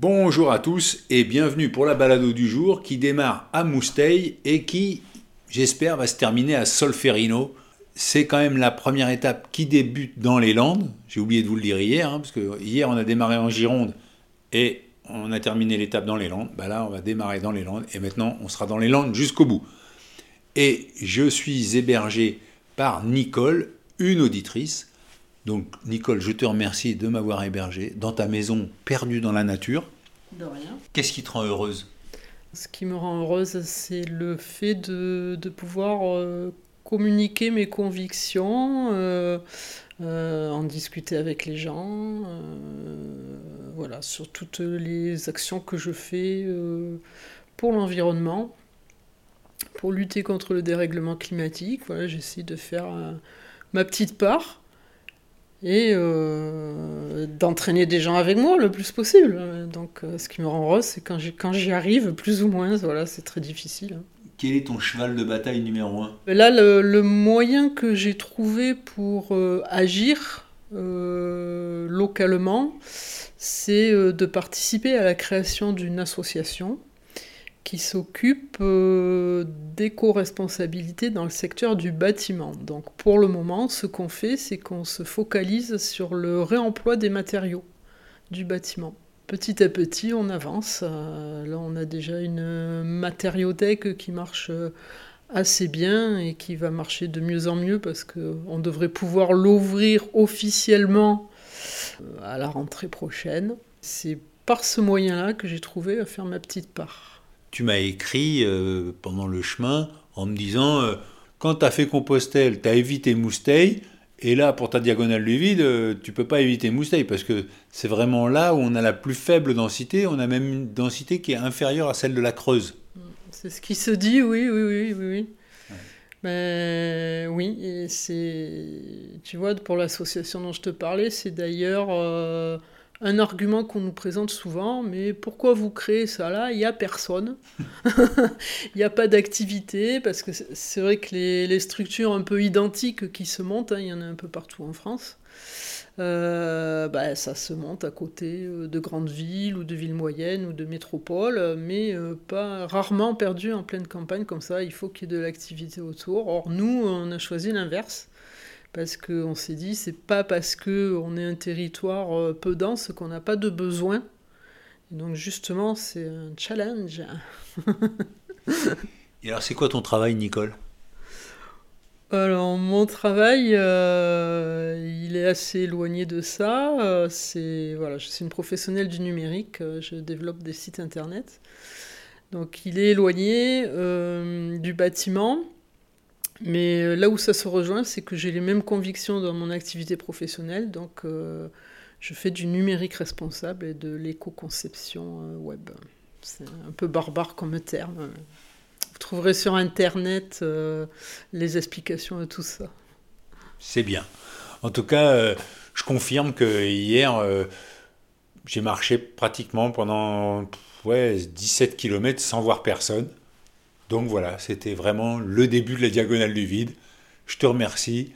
Bonjour à tous et bienvenue pour la balado du jour qui démarre à Mousteil et qui, j'espère, va se terminer à Solferino. C'est quand même la première étape qui débute dans les Landes. J'ai oublié de vous le dire hier, hein, parce que hier on a démarré en Gironde et on a terminé l'étape dans les Landes. Bah là, on va démarrer dans les Landes et maintenant on sera dans les Landes jusqu'au bout. Et je suis hébergé par Nicole, une auditrice donc Nicole, je te remercie de m'avoir hébergé dans ta maison perdue dans la nature. De rien. Qu'est-ce qui te rend heureuse? Ce qui me rend heureuse, c'est le fait de, de pouvoir euh, communiquer mes convictions, euh, euh, en discuter avec les gens, voilà, sur toutes les actions que je fais pour l'environnement, pour lutter contre le dérèglement climatique. Voilà, j'essaie de faire ma petite part et euh, d'entraîner des gens avec moi le plus possible. Donc euh, ce qui me rend heureuse, c'est quand j'y, quand j'y arrive, plus ou moins, voilà, c'est très difficile. Quel est ton cheval de bataille numéro un? Là, le, moyen que j'ai trouvé pour euh, agir localement, c'est de participer à la création d'une association qui s'occupe euh, d'éco-responsabilité dans le secteur du bâtiment. Donc pour le moment, ce qu'on fait, c'est qu'on se focalise sur le réemploi des matériaux du bâtiment. Petit à petit, on avance. Euh, là, on a déjà une matériothèque qui marche euh, assez bien et qui va marcher de mieux en mieux parce qu'on devrait pouvoir l'ouvrir officiellement à la rentrée prochaine. C'est par ce moyen-là que j'ai trouvé à faire ma petite part tu m'as écrit euh, pendant le chemin en me disant euh, quand tu as fait Compostelle, tu as évité Mousteil, et là, pour ta diagonale du vide, euh, tu peux pas éviter Mousteil, parce que c'est vraiment là où on a la plus faible densité, on a même une densité qui est inférieure à celle de la Creuse. C'est ce qui se dit, oui, oui, oui, oui. oui. Mais oui, c'est, tu vois, pour l'association dont je te parlais, c'est d'ailleurs un argument qu'on nous présente souvent, mais pourquoi vous créez ça là? Il n'y a personne. Il n'y a pas d'activité, parce que c'est vrai que les, structures un peu identiques qui se montent, hein, il y en a un peu partout en France, euh, bah, ça se monte à côté euh, de grandes villes ou de villes moyennes ou de métropoles, mais euh, pas rarement perdu en pleine campagne comme ça. Il faut qu'il y ait de l'activité autour. Or, nous, on a choisi l'inverse parce qu'on s'est dit c'est pas parce qu'on est un territoire euh, peu dense qu'on n'a pas de besoin. donc justement c'est un challenge. Et alors c'est quoi ton travail Nicole? Alors mon travail, euh, il est assez éloigné de ça. Euh, c'est voilà, je suis une professionnelle du numérique. je développe des sites internet. Donc il est éloigné du bâtiment. Mais euh, là où ça se rejoint, c'est que j'ai les mêmes convictions dans mon activité professionnelle, donc euh, je fais du numérique responsable et de l'éco-conception euh, web. C'est un peu barbare comme terme. Vous trouverez sur Internet les explications de tout ça. C'est bien. En tout cas, je confirme que hier, j'ai marché pratiquement pendant ouais, 17 km sans voir personne. Donc voilà, c'était vraiment le début de la diagonale du vide. Je te remercie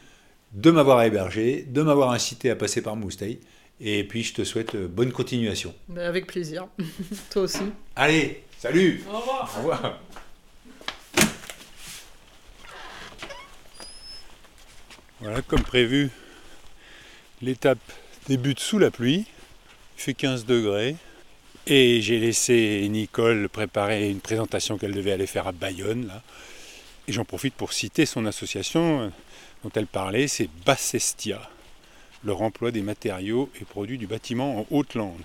de m'avoir hébergé, de m'avoir incité à passer par Mousteil. Et puis je te souhaite euh, bonne continuation. Ben, avec plaisir. Toi aussi. Allez, salut. Au revoir. Au revoir. Voilà, comme prévu, l'étape débute sous la pluie. Il fait 15 degrés. Et j'ai laissé Nicole préparer une présentation qu'elle devait aller faire à Bayonne. Là. Et j'en profite pour citer son association euh, dont elle parlait, c'est Bassestia, le remploi des matériaux et produits du bâtiment en Haute-Lande.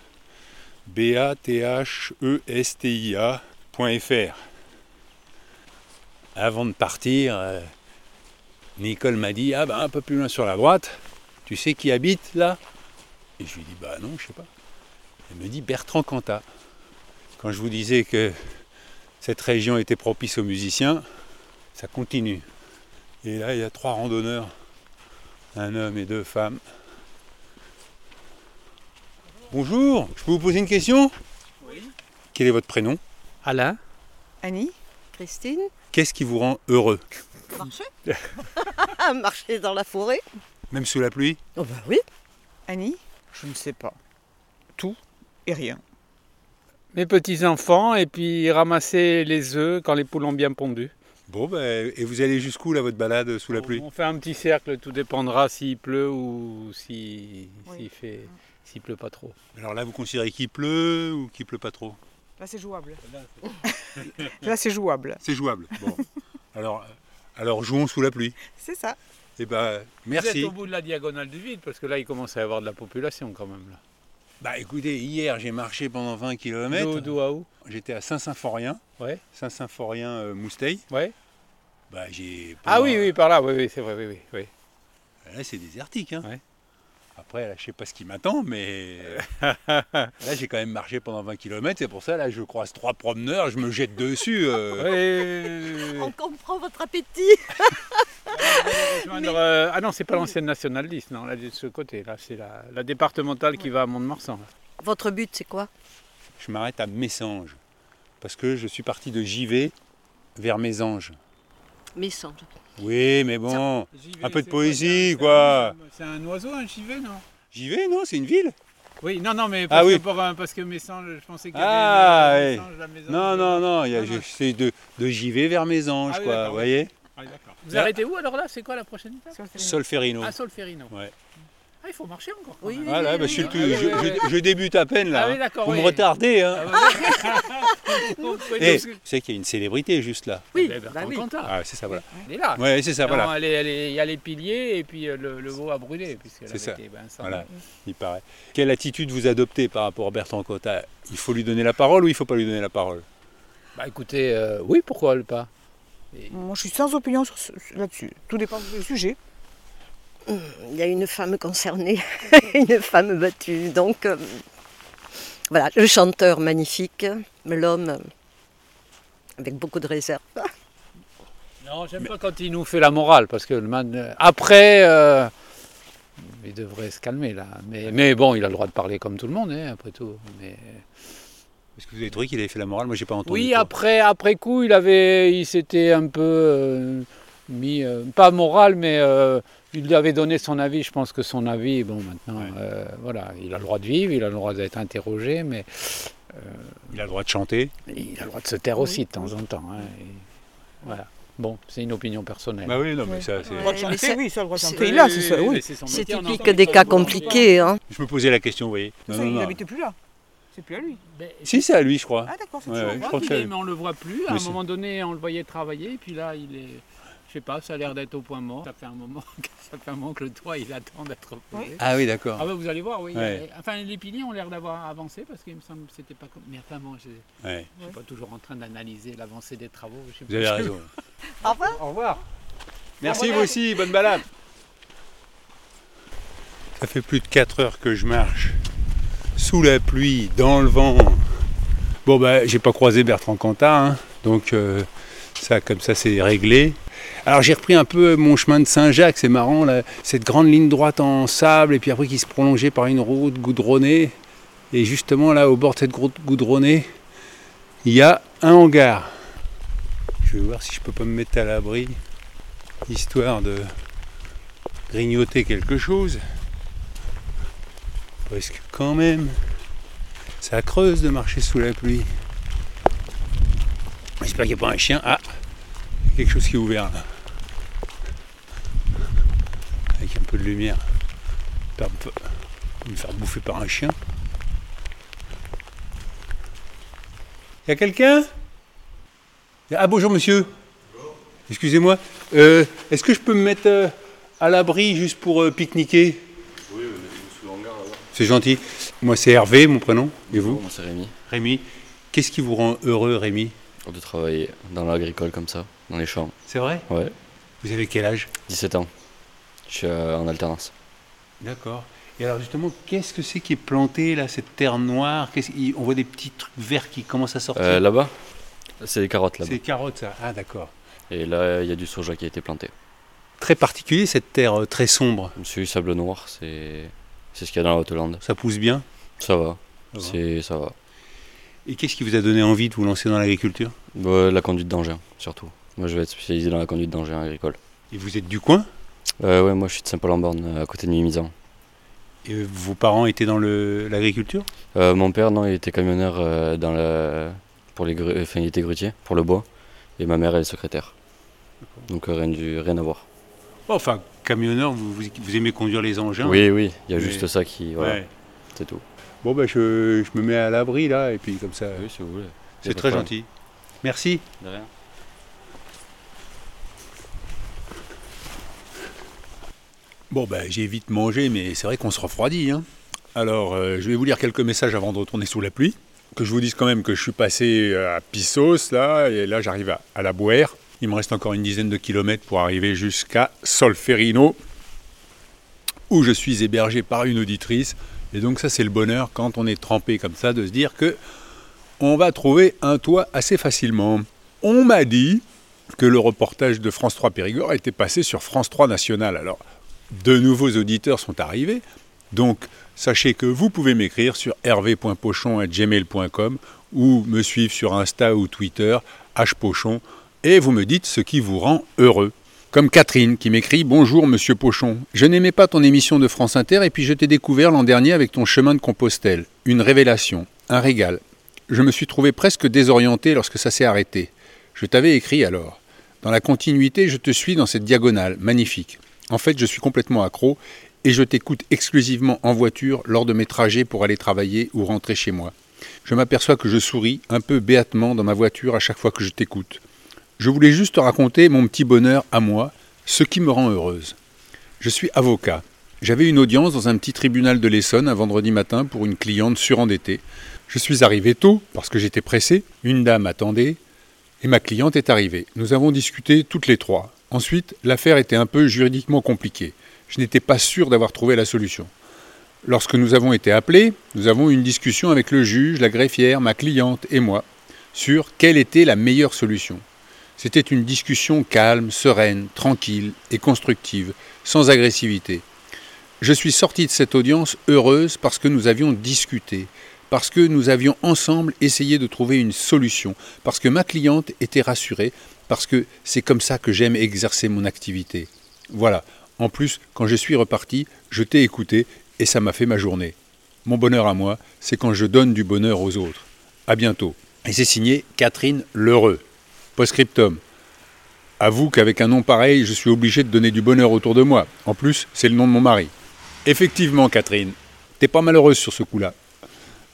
B-A-T-H-E-S-T-I-A.fr. Avant de partir, euh, Nicole m'a dit Ah ben un peu plus loin sur la droite, tu sais qui habite là? Et je lui dis Bah non, je sais pas. Elle me dit Bertrand Cantat. Quand je vous disais que cette région était propice aux musiciens, ça continue. Et là, il y a trois randonneurs, un homme et deux femmes. Bonjour, je peux vous poser une question? Oui. Quel est votre prénom? Alain Annie Christine Qu'est-ce qui vous rend heureux? Marcher Marcher dans la forêt Même sous la pluie? Oh bah oui Annie? Je ne sais pas. Tout et rien. Mes petits-enfants et puis ramasser les œufs quand les poules ont bien pondu. Bon, ben, et vous allez jusqu'où là, votre balade sous la pluie? On fait un petit cercle, tout dépendra s'il pleut ou s'il Oui. s'il fait s'il pleut pas trop. Alors là, vous considérez qu'il pleut ou qu'il pleut pas trop? Là, c'est jouable. Là, c'est jouable. C'est jouable. Bon. alors, alors jouons sous la pluie. C'est ça. Eh ben, Vous merci. êtes au bout de la diagonale du vide parce que là il commence à y avoir de la population quand même là. Bah écoutez, hier j'ai marché pendant 20 km. D'où à où? J'étais à Saint-Symphorien. Ouais. Saint-Symphorien euh, Mousteil. Ouais. Bah j'ai. Ah oui oui par là oui oui c'est vrai oui oui oui. Là c'est désertique. Hein. Ouais. Après là je sais pas ce qui m'attend, mais là j'ai quand même marché pendant 20 km. C'est pour ça là je croise trois promeneurs, je me jette dessus. euh. On comprend votre appétit. Rejoindre, euh, ah non c'est pas l'ancienne nationale 10 non là de ce côté là c'est la, la départementale qui va à Mont-de-Marsan. Votre but c'est quoi? Je m'arrête à Messanges parce que je suis parti de Givet vers Mésanges. Messanges. Oui, mais bon, Givet, Un peu de poésie, quoi. C'est un oiseau un givet non? Givet non, c'est une ville. Oui, non, non, mais parce, Ah oui. que, pour, un- parce que Messanges, je pensais qu'il y avait Ah, une- oui. Messanges, la maison Non, non, non, il y a, Non, non. c'est de, de Givet vers Mésanges, Ah quoi, vous voyez Ah, d'accord. Vous Là- arrêtez où alors là? C'est quoi la prochaine étape? Solferino. Ah, Solferino. Ouais. Ah, il faut marcher encore. Oui, oui. Bah, je, suis le oui, tout- oui, je- oui, je- je débute à peine là. Ah oui, hein. Vous me retardez, hein. Ah. Vous Eh, nous- vous savez qu'il y a une célébrité juste là. Oui, Eh ben, bah. Ah, c'est ça, voilà. Elle est là. Ouais, c'est ça, Non, voilà. elle est- elle est- Il y a les piliers et puis euh, le, le veau a brûlé. puisqu'elle C'est avait ça. été, ben, ça- Voilà, il paraît. Quelle attitude vous adoptez par rapport à Bertrand Cotta Il faut lui donner la parole ou il faut pas lui donner la parole? Bah écoutez, euh, oui, pourquoi le pas? Et- Moi, je suis sans opinion là-dessus. Tout dépend du sujet. Il y a une femme concernée, une femme battue. Donc euh, voilà, le chanteur magnifique, l'homme avec beaucoup de réserve. Non, j'aime pas quand il nous fait la morale, parce que le man, euh, après, euh, il devrait se calmer là. Mais, mais bon, il a le droit de parler comme tout le monde, hein, après tout. Mais... Est-ce que vous avez trouvé qu'il avait fait la morale? Moi, j'ai pas entendu. Oui, après, après coup, il avait, il s'était un peu euh, mis, euh, pas moral, mais euh, il lui avait donné son avis. Je pense que son avis, bon, maintenant, Ouais. euh, voilà, il a le droit de vivre, il a le droit d'être interrogé, mais Il a le droit de chanter. il a le droit de se taire aussi de temps en temps. hein, et voilà. Bon, c'est une opinion personnelle. Bah oui, non, mais Ouais. ça, c'est. Le droit de Ouais, mais chanter, c'est- oui, ça, le droit de c'est- chanter, il a, c'est ça, oui. mais son C'est métier, on typique des cas compliqués. Hein. Je me posais la question, vous voyez. Non, Ça, non, il n'habite plus là. C'est plus à lui. Mais- Si, c'est à lui, je crois. Ah, d'accord, c'est Ouais, toujours ouais, au je revoir. crois que Il est, c'est- mais on le voit plus. À Mais un moment donné, on le voyait travailler, et puis là, il est. Je sais pas, ça a l'air d'être au point mort. Ça fait un moment, que- ça fait un moment que le toit, il attend d'être posé. Ah oui, d'accord. Ah bah vous allez voir, oui. Ouais. Enfin, les piliers ont l'air d'avoir avancé parce qu'il me semble que c'était pas comme. Mais enfin, bon, je ne Ouais, suis pas toujours en train d'analyser l'avancée des travaux. je sais vous avez raison. Au revoir. Au revoir. Merci vous aussi, bonne balade. Ça fait plus de 4 heures que je marche. Sous la pluie, dans le vent. Bon bah j'ai pas croisé Bertrand Cantat, hein, donc euh, ça comme ça c'est réglé. Alors j'ai repris un peu mon chemin de Saint-Jacques, c'est marrant, là, cette grande ligne droite en sable, et puis après qui se prolongeait par une route goudronnée. Et justement là au bord de cette route goudronnée, il y a un hangar. Je vais voir si je peux pas me mettre à l'abri, histoire de grignoter quelque chose. Parce que quand même, ça creuse de marcher sous la pluie. J'espère qu'il n'y a pas un chien. Ah il y a quelque chose qui est ouvert là. Avec un peu de lumière. Pas me fa- me faire bouffer par un chien. Il y a quelqu'un? Ah bonjour monsieur. Excusez-moi. Euh, Est-ce que je peux me mettre euh, à l'abri juste pour euh, pique-niquer? Oui, sous le hangar là-bas. C'est gentil. Moi c'est Hervé, mon prénom. Et vous? Moi c'est Rémi. Rémi. Qu'est-ce qui vous rend heureux Rémi? De travailler dans l'agricole comme ça, dans les champs. C'est vrai? Ouais. Vous avez quel âge? 17 ans. Je suis euh, en alternance. D'accord. Et alors justement, qu'est-ce que c'est qui est planté là, cette terre noire? Il- On voit des petits trucs verts qui commencent à sortir? Euh, là-bas, c'est les carottes là-bas. c'est carottes ça. Ah d'accord. Et là, il y a du soja qui a été planté. Très particulier cette terre euh, très sombre. Celui sable noir, c'est c'est ce qu'il y a dans la Haute-Hollande. Ça pousse bien? Ça va, Ça va. c'est ça va. Et qu'est-ce qui vous a donné envie de vous lancer dans l'agriculture? Bah, la conduite d'engin, surtout. Moi, je vais être spécialisé dans la conduite d'engin agricole. Et vous êtes du coin? Euh, ouais, moi, je suis de Saint-Paul-en-Borne, à côté de Mimizan. Et vos parents étaient dans l'agriculture? Euh, mon père, non, il était camionneur euh, dans la... pour les gru- enfin, il était grutier pour le bois. Et ma mère, elle est secrétaire. Donc euh, rien, du... rien à voir. Enfin, camionneur, vous, vous- vous aimez conduire les engins? Oui, oui, il y a Mais- juste ça qui. Voilà, Ouais. c'est tout. Bon, ben je, je me mets à l'abri là, et puis comme ça. Oui, si vous voulez. C'est très gentil. Merci. De rien. Bon, ben j'ai vite mangé, mais c'est vrai qu'on se refroidit. hein. Alors, euh, je vais vous lire quelques messages avant de retourner sous la pluie. Que je vous dise quand même que je suis passé euh, à Pissos, là, et là j'arrive à, à la Bouère. Il me reste encore une dizaine de kilomètres pour arriver jusqu'à Solferino, où je suis hébergé par une auditrice. Et donc ça c'est le bonheur quand on est trempé comme ça de se dire que on va trouver un toit assez facilement. On m'a dit que le reportage de France 3 Périgord était passé sur France 3 National. Alors, de nouveaux auditeurs sont arrivés. Donc, sachez que vous pouvez m'écrire sur hervé.pochon.gmail.com ou me suivre sur Insta ou Twitter, hpochon, et vous me dites ce qui vous rend heureux. Comme Catherine qui m'écrit Bonjour Monsieur Pochon, je n'aimais pas ton émission de France Inter et puis je t'ai découvert l'an dernier avec ton chemin de Compostelle. Une révélation, un régal. Je me suis trouvé presque désorienté lorsque ça s'est arrêté. Je t'avais écrit alors. Dans la continuité, je te suis dans cette diagonale, magnifique. En fait, je suis complètement accro et je t'écoute exclusivement en voiture lors de mes trajets pour aller travailler ou rentrer chez moi. Je m'aperçois que je souris un peu béatement dans ma voiture à chaque fois que je t'écoute. Je voulais juste te raconter mon petit bonheur à moi, ce qui me rend heureuse. Je suis avocat. J'avais une audience dans un petit tribunal de l'Essonne un vendredi matin pour une cliente surendettée. Je suis arrivé tôt parce que j'étais pressé. Une dame attendait et ma cliente est arrivée. Nous avons discuté toutes les trois. Ensuite, l'affaire était un peu juridiquement compliquée. Je n'étais pas sûr d'avoir trouvé la solution. Lorsque nous avons été appelés, nous avons eu une discussion avec le juge, la greffière, ma cliente et moi sur quelle était la meilleure solution. C'était une discussion calme, sereine, tranquille et constructive, sans agressivité. Je suis sorti de cette audience heureuse parce que nous avions discuté, parce que nous avions ensemble essayé de trouver une solution, parce que ma cliente était rassurée, parce que c'est comme ça que j'aime exercer mon activité. Voilà. En plus, quand je suis reparti, je t'ai écouté et ça m'a fait ma journée. Mon bonheur à moi, c'est quand je donne du bonheur aux autres. À bientôt. Et c'est signé Catherine Lheureux. Postscriptum. Avoue qu'avec un nom pareil, je suis obligé de donner du bonheur autour de moi. En plus, c'est le nom de mon mari. Effectivement, Catherine, t'es pas malheureuse sur ce coup-là.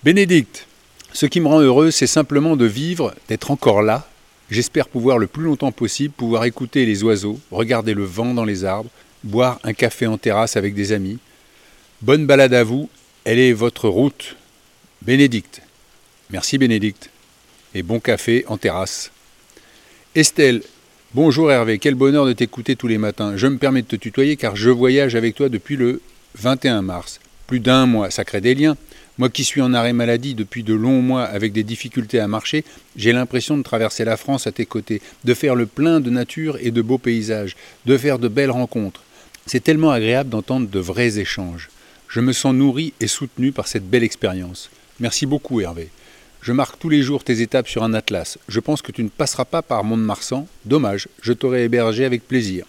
Bénédicte, ce qui me rend heureuse, c'est simplement de vivre, d'être encore là. J'espère pouvoir le plus longtemps possible, pouvoir écouter les oiseaux, regarder le vent dans les arbres, boire un café en terrasse avec des amis. Bonne balade à vous, elle est votre route. Bénédicte. Merci Bénédicte. Et bon café en terrasse. Estelle, bonjour Hervé, quel bonheur de t'écouter tous les matins. Je me permets de te tutoyer car je voyage avec toi depuis le 21 mars. Plus d'un mois, ça crée des liens. Moi qui suis en arrêt maladie depuis de longs mois avec des difficultés à marcher, j'ai l'impression de traverser la France à tes côtés, de faire le plein de nature et de beaux paysages, de faire de belles rencontres. C'est tellement agréable d'entendre de vrais échanges. Je me sens nourri et soutenu par cette belle expérience. Merci beaucoup Hervé. Je marque tous les jours tes étapes sur un atlas. Je pense que tu ne passeras pas par Mont-de-Marsan. Dommage, je t'aurais hébergé avec plaisir.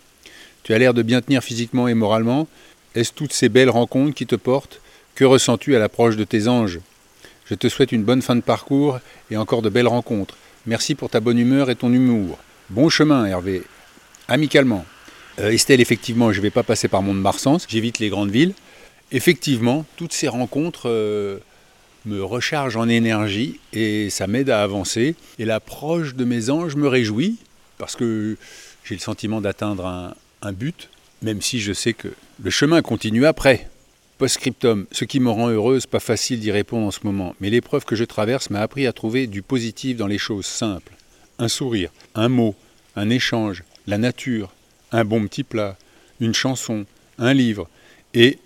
Tu as l'air de bien tenir physiquement et moralement. Est-ce toutes ces belles rencontres qui te portent? Que ressens-tu à l'approche de tes anges? Je te souhaite une bonne fin de parcours et encore de belles rencontres. Merci pour ta bonne humeur et ton humour. Bon chemin, Hervé. Amicalement. Euh, Estelle, effectivement, je ne vais pas passer par Mont-de-Marsan, j'évite les grandes villes. Effectivement, toutes ces rencontres euh, me rechargent en énergie et ça m'aide à avancer. Et l'approche de mes anges me réjouit parce que j'ai le sentiment d'atteindre un, un but, même si je sais que le chemin continue après. Postscriptum, ce qui me rend heureuse, pas facile d'y répondre en ce moment, mais l'épreuve que je traverse m'a appris à trouver du positif dans les choses simples. Un sourire, un mot, un échange, la nature, un bon petit plat, une chanson, un livre et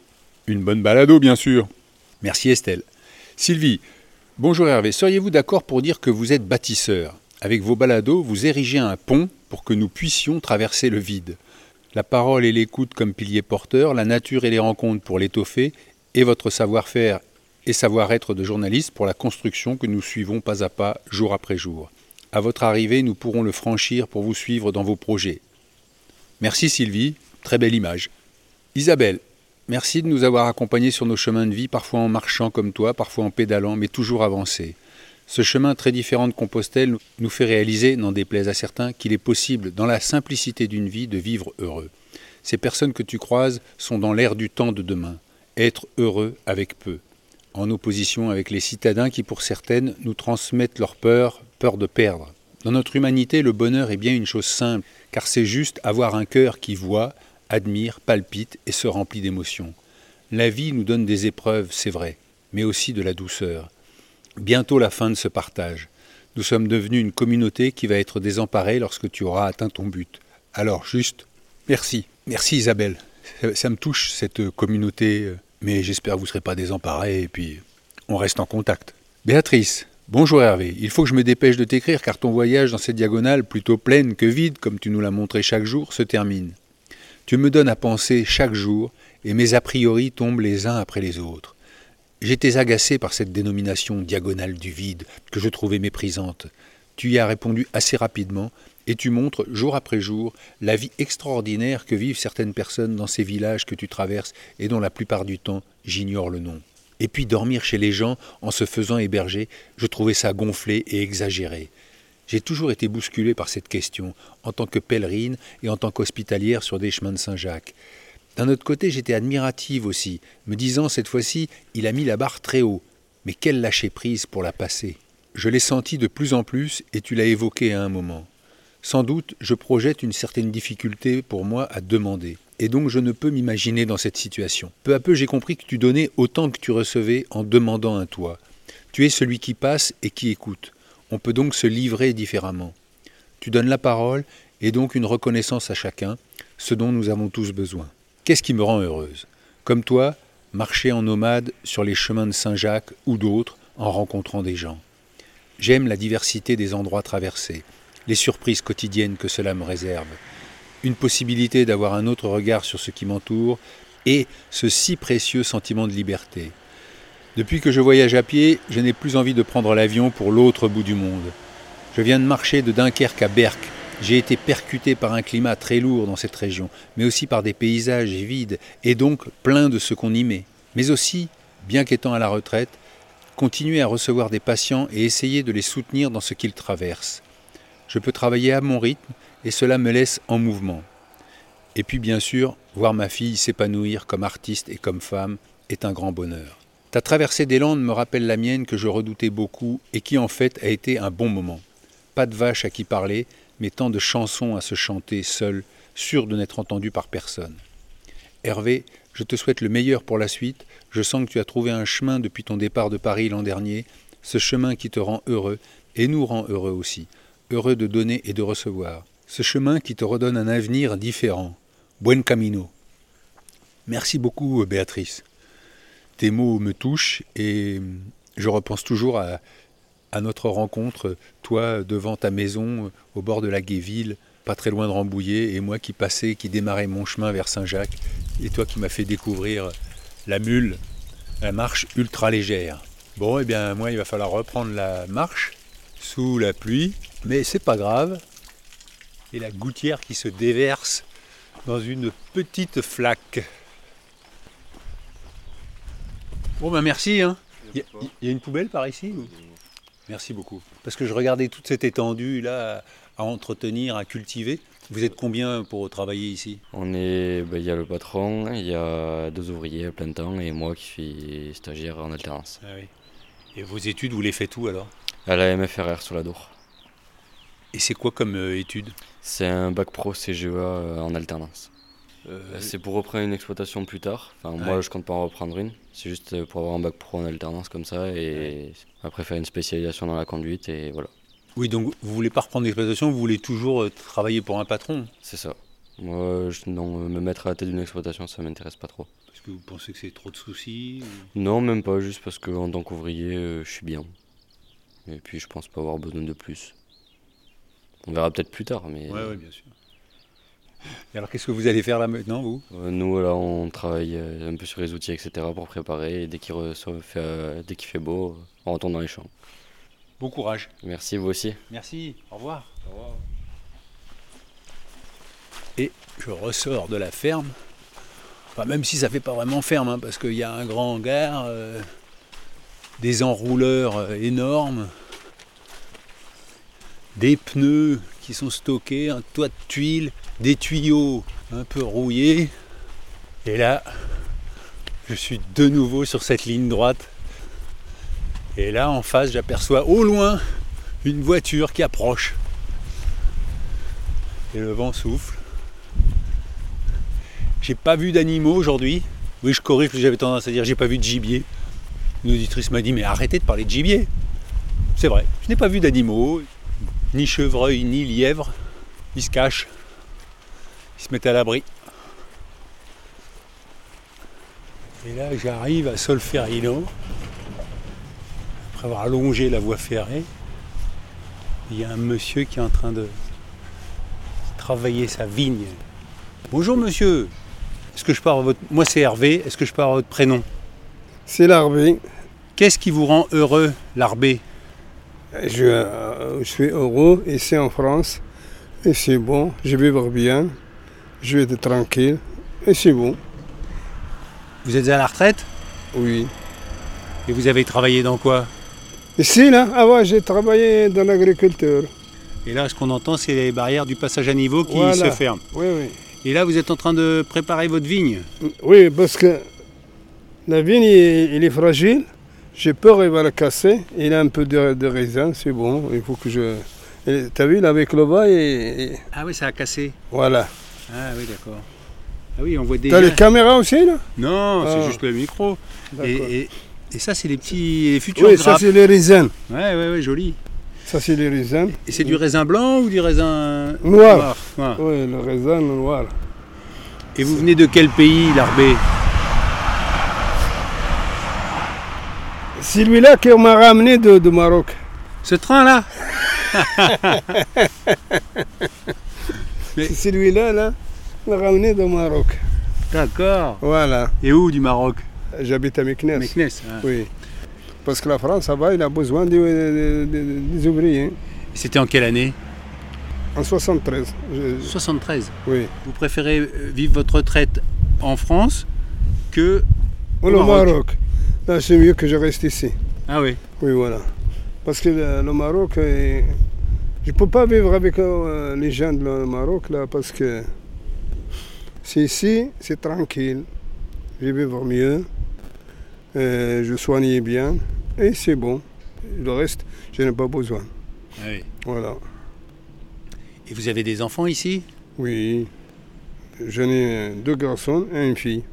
Une bonne balado, bien sûr. Merci Estelle. Sylvie, bonjour Hervé. Seriez-vous d'accord pour dire que vous êtes bâtisseur? Avec vos balados, vous érigez un pont pour que nous puissions traverser le vide. La parole et l'écoute comme piliers porteurs, la nature et les rencontres pour l'étoffer, et votre savoir-faire et savoir-être de journaliste pour la construction que nous suivons pas à pas, jour après jour. À votre arrivée, nous pourrons le franchir pour vous suivre dans vos projets. Merci Sylvie, très belle image. Isabelle, merci de nous avoir accompagnés sur nos chemins de vie, parfois en marchant comme toi, parfois en pédalant, mais toujours avancés. Ce chemin très différent de Compostelle nous fait réaliser, n'en déplaise à certains, qu'il est possible, dans la simplicité d'une vie, de vivre heureux. Ces personnes que tu croises sont dans l'ère du temps de demain. Être heureux avec peu en opposition avec les citadins qui, pour certaines, nous transmettent leur peur, peur de perdre. Dans notre humanité, le bonheur est bien une chose simple, car c'est juste avoir un cœur qui voit, admire, palpite et se remplit d'émotions. La vie nous donne des épreuves, c'est vrai, mais aussi de la douceur. Bientôt la fin de ce partage. Nous sommes devenus une communauté qui va être désemparée lorsque tu auras atteint ton but. Alors juste, merci. Merci Isabelle. Ça, me touche, cette communauté euh, mais j'espère que vous ne serez pas désemparés et puis on reste en contact. Béatrice, bonjour Hervé, il faut que je me dépêche de t'écrire car ton voyage dans cette diagonale, plutôt pleine que vide, comme tu nous l'as montré chaque jour, se termine. Tu me donnes à penser chaque jour et mes a priori tombent les uns après les autres. J'étais agacé par cette dénomination diagonale du vide que je trouvais méprisante. Tu y as répondu assez rapidement et tu montres jour après jour la vie extraordinaire que vivent certaines personnes dans ces villages que tu traverses et dont la plupart du temps j'ignore le nom. Et puis dormir chez les gens en se faisant héberger, je trouvais ça gonflé et exagéré. J'ai toujours été bousculé par cette question, en tant que pèlerine et en tant qu'hospitalière sur des chemins de Saint-Jacques. D'un autre côté, j'étais admirative aussi, me disant cette fois-ci, il a mis la barre très haut. Mais quelle lâcher prise pour la passer. Je l'ai senti de plus en plus et tu l'as évoqué à un moment. Sans doute, je projette une certaine difficulté pour moi à demander, et donc je ne peux m'imaginer dans cette situation. Peu à peu, j'ai compris que tu donnais autant que tu recevais en demandant un toit. Tu es celui qui passe et qui écoute. On peut donc se livrer différemment. Tu donnes la parole et donc une reconnaissance à chacun, ce dont nous avons tous besoin. Qu'est-ce qui me rend heureuse? Comme toi, marcher en nomade sur les chemins de Saint-Jacques ou d'autres en rencontrant des gens. J'aime la diversité des endroits traversés les surprises quotidiennes que cela me réserve, une possibilité d'avoir un autre regard sur ce qui m'entoure et ce si précieux sentiment de liberté. Depuis que je voyage à pied, je n'ai plus envie de prendre l'avion pour l'autre bout du monde. Je viens de marcher de Dunkerque à Berck. J'ai été percuté par un climat très lourd dans cette région, mais aussi par des paysages vides et donc pleins de ce qu'on y met. Mais aussi, bien qu'étant à la retraite, continuer à recevoir des patients et essayer de les soutenir dans ce qu'ils traversent. Je peux travailler à mon rythme et cela me laisse en mouvement. Et puis bien sûr, voir ma fille s'épanouir comme artiste et comme femme est un grand bonheur. Ta traversée des Landes me rappelle la mienne que je redoutais beaucoup et qui en fait a été un bon moment. Pas de vache à qui parler, mais tant de chansons à se chanter seul, sûr de n'être entendu par personne. Hervé, je te souhaite le meilleur pour la suite. Je sens que tu as trouvé un chemin depuis ton départ de Paris l'an dernier, ce chemin qui te rend heureux et nous rend heureux aussi heureux de donner et de recevoir. Ce chemin qui te redonne un avenir différent. Buen camino. Merci beaucoup, Béatrice. Tes mots me touchent et je repense toujours à, notre rencontre, toi devant ta maison, au bord de la Guéville, pas très loin de Rambouillet, et moi qui passais, qui démarrais mon chemin vers Saint-Jacques, et toi qui m'as fait découvrir la mule, la marche ultra légère. Bon, eh bien, moi, il va falloir reprendre la marche sous la pluie, mais c'est pas grave. Et la gouttière qui se déverse dans une petite flaque. Bon ben merci. Hein. Il y, a une poubelle par ici Merci beaucoup. Parce que je regardais toute cette étendue là à entretenir, à cultiver. Vous êtes combien pour travailler ici? On est, ben, il y a le patron, il y a deux ouvriers à plein temps et moi qui suis stagiaire en alternance. Ah et vos études, vous les faites où alors? À la MFRR sur la Dour. Et c'est quoi comme euh, étude? C'est un bac pro CGEA euh, en alternance. Euh, c'est pour reprendre une exploitation plus tard. Enfin, Moi, je compte pas en reprendre une. C'est juste pour avoir un bac pro en alternance comme ça et après faire une spécialisation dans la conduite et voilà. Oui, donc vous voulez pas reprendre l'exploitation, vous voulez toujours travailler pour un patron? C'est ça. Moi, je, non, me mettre à la tête d'une exploitation, ça m'intéresse pas trop. Parce que vous pensez que c'est trop de soucis ou- Non, même pas, juste parce qu'en tant qu'ouvrier, euh, je suis bien. Et puis je pense pas avoir besoin de plus. On verra peut-être plus tard, mais Ouais, ouais, bien sûr. Et alors, qu'est-ce que vous allez faire là maintenant, vous? Euh, nous, là, on travaille euh, un peu sur les outils, etc. pour préparer. Et dès qu'il fait, euh, dès fait beau, on retourne dans les champs. Bon courage. Merci, vous aussi. Merci. Au revoir. Et je ressors de la ferme. Enfin, même si ça fait pas vraiment ferme, hein, parce qu'il y a un grand hangar, euh, des enrouleurs énormes, des pneus qui sont stockés, un toit de tuiles, des tuyaux un peu rouillés. Et là, je suis de nouveau sur cette ligne droite. Et là, en face, j'aperçois au loin une voiture qui approche. Et le vent souffle. J'ai pas vu d'animaux aujourd'hui. Oui, je corrige j'avais tendance à dire j'ai pas vu de gibier. Une auditrice m'a dit mais arrêtez de parler de gibier. C'est vrai, je n'ai pas vu d'animaux, ni chevreuil, ni lièvre. Ils se cachent. Ils se mettent à l'abri. Et là, j'arrive à Solferino, après avoir allongé la voie ferrée. Il y a un monsieur qui est en train de travailler sa vigne. Bonjour monsieur. Est-ce que je parle votre. Moi c'est Hervé, est-ce que je parle votre prénom? C'est l'arbé. Qu'est-ce qui vous rend heureux, l'arbé? Je, euh, je suis heureux ici en France. Et c'est bon. Je vais bien. Je vais être tranquille. Et c'est bon. Vous êtes à la retraite? Oui. Et vous avez travaillé dans quoi? Ici, là, avant, j'ai travaillé dans l'agriculture. Et là, ce qu'on entend, c'est les barrières du passage à niveau qui Voilà. se ferment. Oui, oui. Et là, vous êtes en train de préparer votre vigne? Oui, parce que la vigne, il est fragile. J'ai peur, il va la casser. Il a un peu de, de raisin, c'est bon. Il faut que je. T'as vu, là, avec le bas, et, Ah oui, ça a cassé. voilà. Ah oui, d'accord. Ah oui, on voit des. T'as les caméras aussi, là? Non, c'est Ah. juste le micro. Et, et- et ça, c'est les petits les futurs Oui, ça, c'est les raisins. Ouais, ouais, ouais, joli. Ça, c'est les raisins. Et c'est du raisin blanc ou du raisin Noir. Noir. Oui, le raisin noir. Et vous venez de quel pays, l'arbé C'est lui-là qui m'a ramené de, de Maroc. Ce train-là Mais- C'est celui-là, là, m'a ramené de Maroc. D'accord. Voilà. Et où du Maroc? J'habite à Meknès. Meknès. ah. Oui. Parce que la France, ça va, il a besoin de- de- de- des ouvriers. C'était en quelle année? En 73. je- 73. oui. Vous préférez vivre votre retraite en France que... Au Au Maroc? Maroc. Là, c'est mieux que je reste ici. Ah oui. Oui, voilà. Parce que le, le Maroc, euh, je ne peux pas vivre avec euh, les gens du Maroc, là, parce que c'est ici, c'est tranquille. Je vais vivre mieux. Euh, je soigne bien. Et c'est bon. Le reste, je n'ai pas besoin. Ah oui. Voilà. Et vous avez des enfants ici? Oui. J'en ai deux garçons et une fille.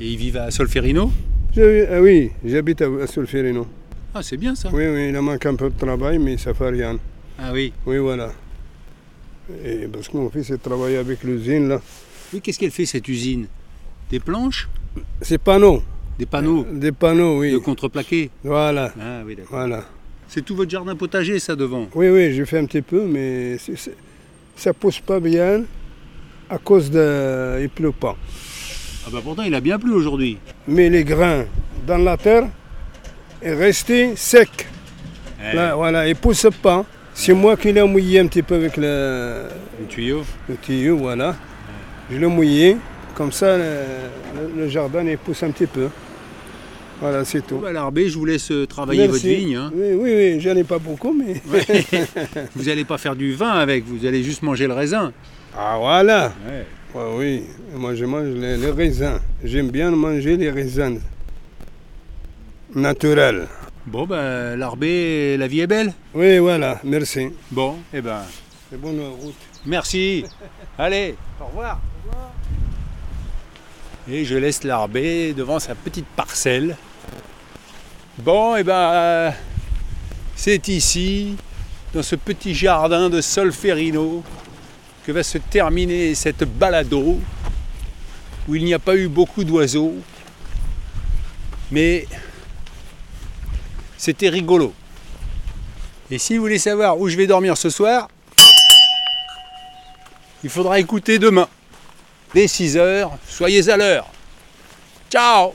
Et ils vivent à Solferino? Ah oui, j'habite à, à Solferino. Ah, c'est bien ça. Oui, oui, il manque un peu de travail, mais ça fait rien. Ah oui. Oui, voilà. Et parce que mon fils il travaille avec l'usine, là. Oui, qu'est-ce qu'elle fait cette usine? Des planches? C'est panneaux. Des panneaux? Des panneaux, oui. de contreplaqué? Voilà, Ah oui, d'accord. voilà. C'est tout votre jardin potager, ça, devant? Oui, oui, j'ai fait un petit peu, mais ça pousse pas bien à cause de... Il pleut pas. Ah bah pourtant, il a bien plu aujourd'hui. Mais les grains dans la terre est resté sec. Eh, Là, voilà, il pousse pas. C'est moi qui l'ai mouillé un petit peu avec le, Le tuyau le tuyau, voilà. Je l'ai mouillé, comme ça le, jardin il pousse un petit peu. Voilà, c'est tout. Bah, L'arbé, je vous laisse euh, travailler Merci. votre vigne. hein. Oui, oui, oui, j'en ai pas beaucoup, mais. vous n'allez pas faire du vin avec, vous allez juste manger le raisin. Ah voilà Ouais. Oui, moi je mange les, les raisins. J'aime bien manger les raisins naturels. Bon, ben, l'arbé, la vie est belle. Oui, voilà, merci. Bon, eh ben, C'est bonne route. merci. Allez, au revoir. Et je laisse l'arbé devant sa petite parcelle. Bon, et ben, euh, c'est ici, dans ce petit jardin de Solferino, va se terminer cette balado. où il n'y a pas eu beaucoup d'oiseaux, mais c'était rigolo. Et si vous voulez savoir où je vais dormir ce soir, il faudra écouter demain. Dès 6 heures, soyez à l'heure. Ciao